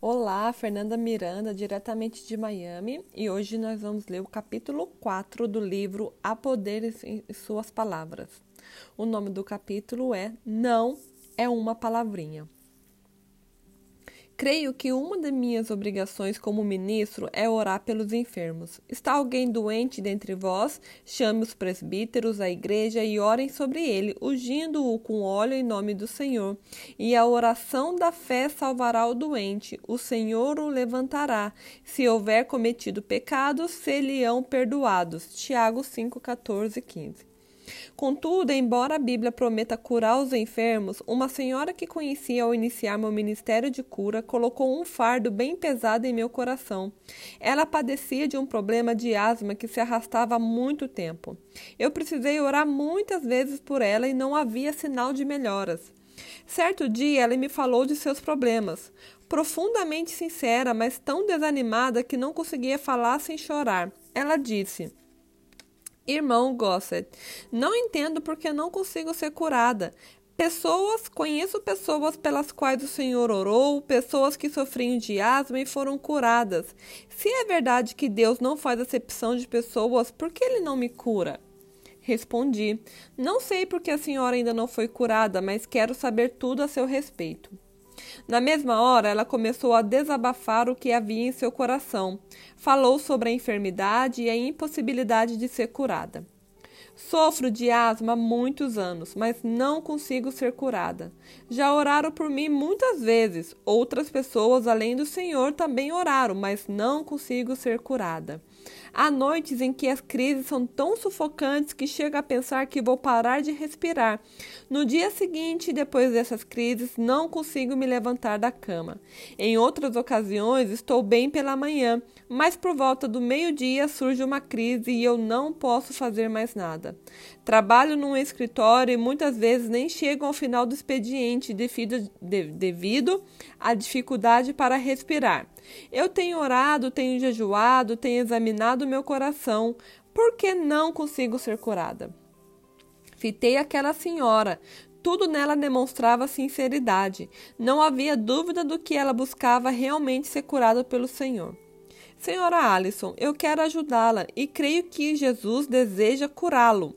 Olá, Fernanda Miranda, diretamente de Miami, e hoje nós vamos ler o capítulo 4 do livro A Poder em Suas Palavras. O nome do capítulo é Não é uma palavrinha. Creio que uma de minhas obrigações como ministro é orar pelos enfermos. Está alguém doente dentre vós? Chame os presbíteros, a igreja e orem sobre ele, ungindo-o com óleo em nome do Senhor. E a oração da fé salvará o doente. O Senhor o levantará. Se houver cometido pecados, se-lhe-ão perdoados. Tiago 5, 14 15. Contudo, embora a Bíblia prometa curar os enfermos, uma senhora que conhecia ao iniciar meu ministério de cura colocou um fardo bem pesado em meu coração. Ela padecia de um problema de asma que se arrastava há muito tempo. Eu precisei orar muitas vezes por ela e não havia sinal de melhoras. Certo dia ela me falou de seus problemas, profundamente sincera, mas tão desanimada que não conseguia falar sem chorar. Ela disse: Irmão Gossett, não entendo porque não consigo ser curada. Pessoas, conheço pessoas pelas quais o Senhor orou, pessoas que sofriam de asma e foram curadas. Se é verdade que Deus não faz acepção de pessoas, por que ele não me cura? Respondi: Não sei porque a senhora ainda não foi curada, mas quero saber tudo a seu respeito. Na mesma hora, ela começou a desabafar o que havia em seu coração. Falou sobre a enfermidade e a impossibilidade de ser curada. Sofro de asma há muitos anos, mas não consigo ser curada. Já oraram por mim muitas vezes. Outras pessoas, além do Senhor, também oraram, mas não consigo ser curada. Há noites em que as crises são tão sufocantes que chega a pensar que vou parar de respirar. No dia seguinte, depois dessas crises, não consigo me levantar da cama. Em outras ocasiões, estou bem pela manhã, mas por volta do meio-dia surge uma crise e eu não posso fazer mais nada. Trabalho num escritório e muitas vezes nem chego ao final do expediente devido, de, devido à dificuldade para respirar. Eu tenho orado, tenho jejuado, tenho examinado meu coração. Por que não consigo ser curada? Fitei aquela senhora. Tudo nela demonstrava sinceridade. Não havia dúvida do que ela buscava realmente ser curada pelo Senhor. Senhora Alison, eu quero ajudá-la e creio que Jesus deseja curá-lo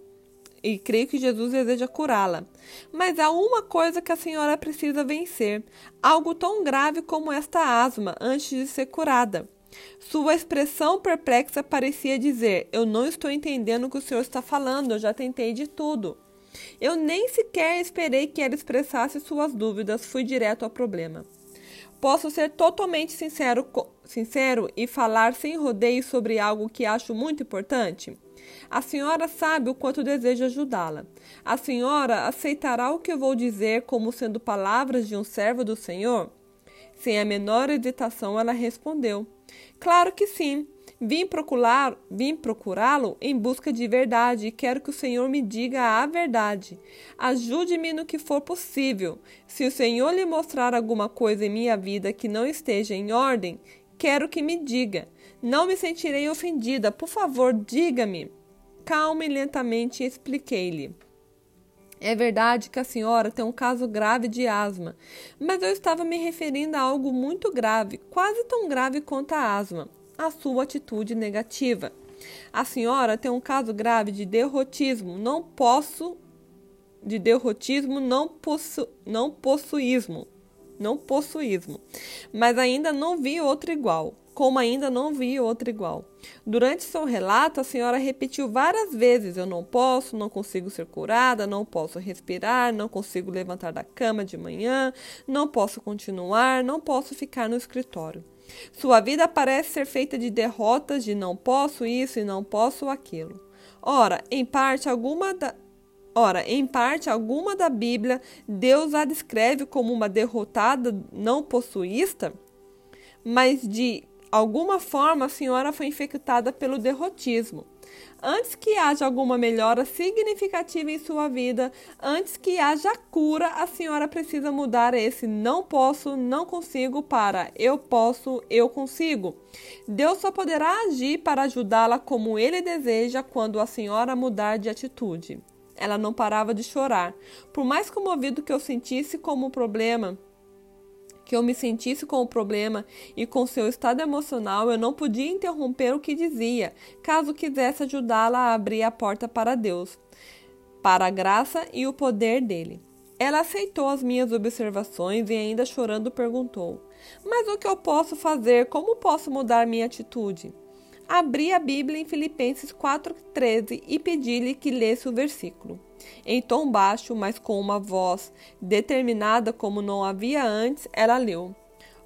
e creio que Jesus deseja curá-la. Mas há uma coisa que a senhora precisa vencer: algo tão grave como esta asma antes de ser curada. Sua expressão perplexa parecia dizer: Eu não estou entendendo o que o senhor está falando, eu já tentei de tudo. Eu nem sequer esperei que ela expressasse suas dúvidas, fui direto ao problema. Posso ser totalmente sincero, sincero e falar sem rodeio sobre algo que acho muito importante? A senhora sabe o quanto desejo ajudá-la. A senhora aceitará o que eu vou dizer como sendo palavras de um servo do Senhor? Sem a menor hesitação, ela respondeu: Claro que sim. Vim procurar, vim procurá-lo em busca de verdade e quero que o Senhor me diga a verdade. Ajude-me no que for possível. Se o Senhor lhe mostrar alguma coisa em minha vida que não esteja em ordem, quero que me diga. Não me sentirei ofendida. Por favor, diga-me. Calma e lentamente expliquei-lhe. É verdade que a senhora tem um caso grave de asma, mas eu estava me referindo a algo muito grave, quase tão grave quanto a asma, a sua atitude negativa. A senhora tem um caso grave de derrotismo, não posso de derrotismo, não possu, não possuísmo, não possuísmo. Mas ainda não vi outro igual como ainda não vi outra igual. Durante seu relato, a senhora repetiu várias vezes: Eu não posso, não consigo ser curada, não posso respirar, não consigo levantar da cama de manhã, não posso continuar, não posso ficar no escritório. Sua vida parece ser feita de derrotas de não posso isso e não posso aquilo. Ora, em parte alguma da, Ora, em parte alguma da Bíblia, Deus a descreve como uma derrotada não possuísta, mas de alguma forma a senhora foi infectada pelo derrotismo. Antes que haja alguma melhora significativa em sua vida, antes que haja cura, a senhora precisa mudar esse não posso, não consigo para eu posso, eu consigo. Deus só poderá agir para ajudá-la como ele deseja quando a senhora mudar de atitude. Ela não parava de chorar. Por mais comovido que eu sentisse como o problema que eu me sentisse com o problema e com seu estado emocional, eu não podia interromper o que dizia, caso quisesse ajudá-la a abrir a porta para Deus, para a graça e o poder dele. Ela aceitou as minhas observações e, ainda chorando, perguntou: Mas o que eu posso fazer? Como posso mudar minha atitude? Abri a Bíblia em Filipenses 4,13 e pedi-lhe que lesse o versículo. Em tom baixo, mas com uma voz determinada como não havia antes, ela leu: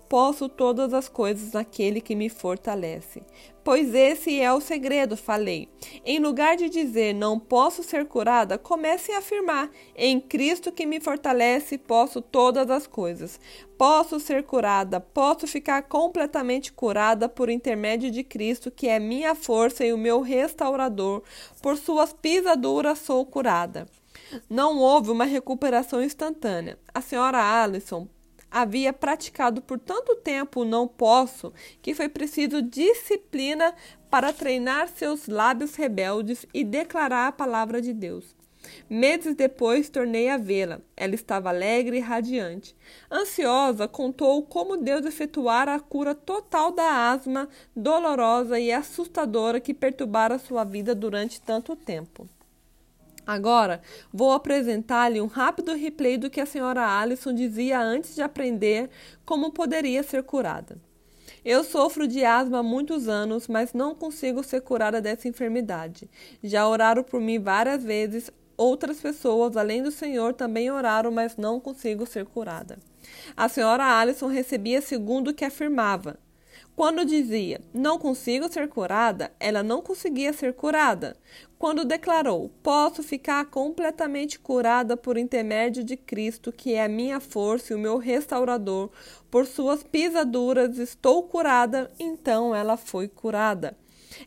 Posso todas as coisas naquele que me fortalece. Pois esse é o segredo, falei. Em lugar de dizer não posso ser curada, comece a afirmar: em Cristo que me fortalece, posso todas as coisas. Posso ser curada, posso ficar completamente curada por intermédio de Cristo, que é minha força e o meu restaurador. Por suas pisaduras sou curada. Não houve uma recuperação instantânea. A senhora Allison havia praticado por tanto tempo o não posso que foi preciso disciplina para treinar seus lábios rebeldes e declarar a palavra de Deus. Meses depois tornei a vê-la. Ela estava alegre e radiante. Ansiosa, contou como Deus efetuara a cura total da asma dolorosa e assustadora que perturbara sua vida durante tanto tempo. Agora, vou apresentar-lhe um rápido replay do que a senhora Allison dizia antes de aprender como poderia ser curada. Eu sofro de asma há muitos anos, mas não consigo ser curada dessa enfermidade. Já oraram por mim várias vezes, outras pessoas, além do Senhor, também oraram, mas não consigo ser curada. A senhora Allison recebia segundo o que afirmava. Quando dizia não consigo ser curada, ela não conseguia ser curada. Quando declarou posso ficar completamente curada por intermédio de Cristo, que é a minha força e o meu restaurador, por suas pisaduras estou curada, então ela foi curada.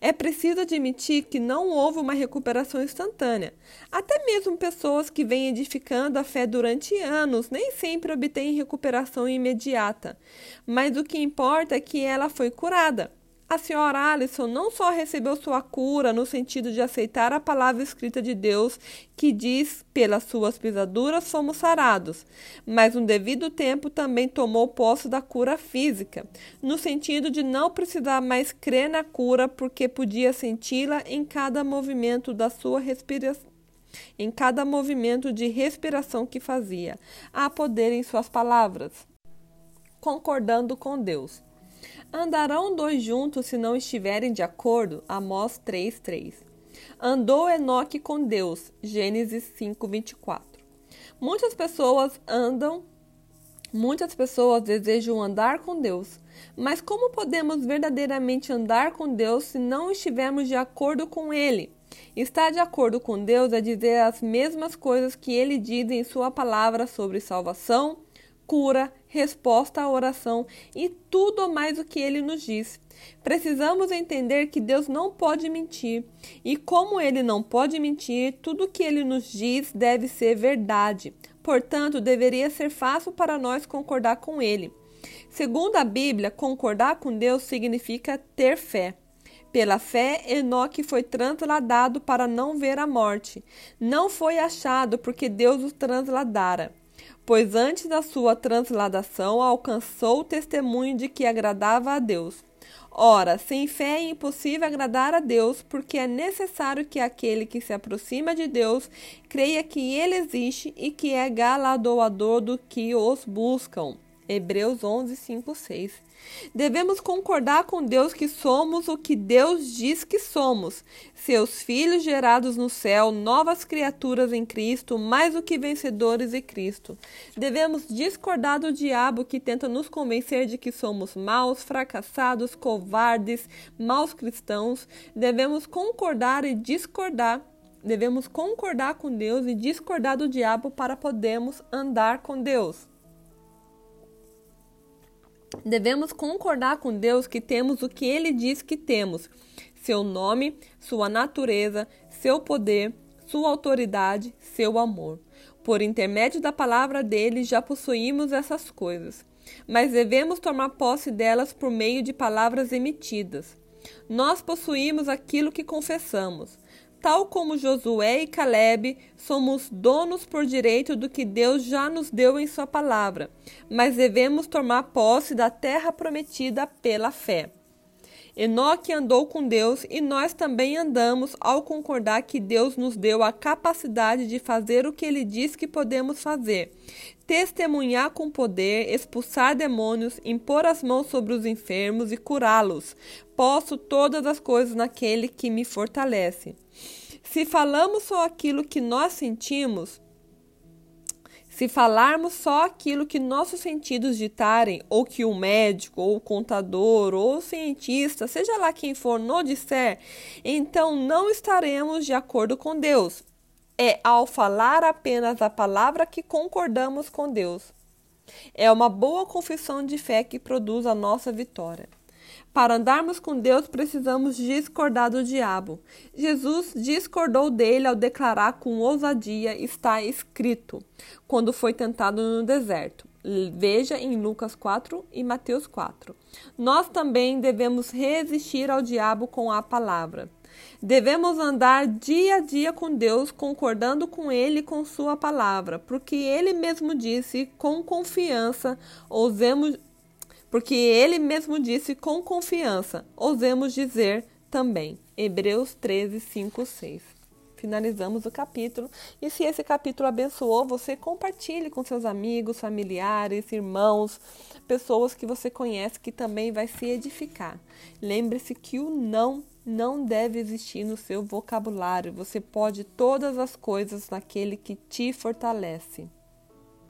É preciso admitir que não houve uma recuperação instantânea. Até mesmo pessoas que vêm edificando a fé durante anos nem sempre obtêm recuperação imediata. Mas o que importa é que ela foi curada. A senhora Alison não só recebeu sua cura no sentido de aceitar a palavra escrita de Deus que diz: pelas suas pisaduras somos sarados, mas no devido tempo também tomou posse da cura física, no sentido de não precisar mais crer na cura porque podia senti-la em cada movimento da sua respiração em cada movimento de respiração que fazia. Há poder em suas palavras. Concordando com Deus. Andarão dois juntos se não estiverem de acordo? Amós 3:3. Andou Enoque com Deus. Gênesis 5:24. Muitas pessoas andam Muitas pessoas desejam andar com Deus, mas como podemos verdadeiramente andar com Deus se não estivermos de acordo com Ele? Estar de acordo com Deus é dizer as mesmas coisas que Ele diz em Sua palavra sobre salvação, cura, resposta à oração e tudo mais o que ele nos diz. Precisamos entender que Deus não pode mentir, e como ele não pode mentir, tudo o que ele nos diz deve ser verdade. Portanto, deveria ser fácil para nós concordar com ele. Segundo a Bíblia, concordar com Deus significa ter fé. Pela fé, Enoque foi transladado para não ver a morte. Não foi achado porque Deus o transladara pois antes da sua transladação alcançou o testemunho de que agradava a Deus. Ora, sem fé é impossível agradar a Deus, porque é necessário que aquele que se aproxima de Deus creia que ele existe e que é galardoador do que os buscam. Hebreus 11, 5, 6. Devemos concordar com Deus que somos o que Deus diz que somos, seus filhos gerados no céu, novas criaturas em Cristo, mais do que vencedores em Cristo. Devemos discordar do diabo que tenta nos convencer de que somos maus, fracassados, covardes, maus cristãos. Devemos concordar e discordar devemos concordar com Deus e discordar do diabo para podermos andar com Deus. Devemos concordar com Deus que temos o que ele diz que temos: seu nome, sua natureza, seu poder, sua autoridade, seu amor. Por intermédio da palavra dele já possuímos essas coisas, mas devemos tomar posse delas por meio de palavras emitidas. Nós possuímos aquilo que confessamos. Tal como Josué e Caleb, somos donos por direito do que Deus já nos deu em Sua palavra, mas devemos tomar posse da terra prometida pela fé. Enoque andou com Deus e nós também andamos ao concordar que Deus nos deu a capacidade de fazer o que ele diz que podemos fazer: testemunhar com poder, expulsar demônios, impor as mãos sobre os enfermos e curá-los. Posso todas as coisas naquele que me fortalece. Se falamos só aquilo que nós sentimos, se falarmos só aquilo que nossos sentidos ditarem, ou que o médico, ou o contador, ou o cientista, seja lá quem for, não disser, então não estaremos de acordo com Deus. É ao falar apenas a palavra que concordamos com Deus. É uma boa confissão de fé que produz a nossa vitória. Para andarmos com Deus, precisamos discordar do diabo. Jesus discordou dele ao declarar com ousadia: está escrito, quando foi tentado no deserto. Veja em Lucas 4 e Mateus 4. Nós também devemos resistir ao diabo com a palavra. Devemos andar dia a dia com Deus, concordando com Ele e com Sua palavra, porque Ele mesmo disse com confiança: ousemos, porque ele mesmo disse com confiança, ousemos dizer também. Hebreus 13, 5, 6. Finalizamos o capítulo. E se esse capítulo abençoou, você compartilhe com seus amigos, familiares, irmãos, pessoas que você conhece que também vai se edificar. Lembre-se que o não não deve existir no seu vocabulário. Você pode todas as coisas naquele que te fortalece.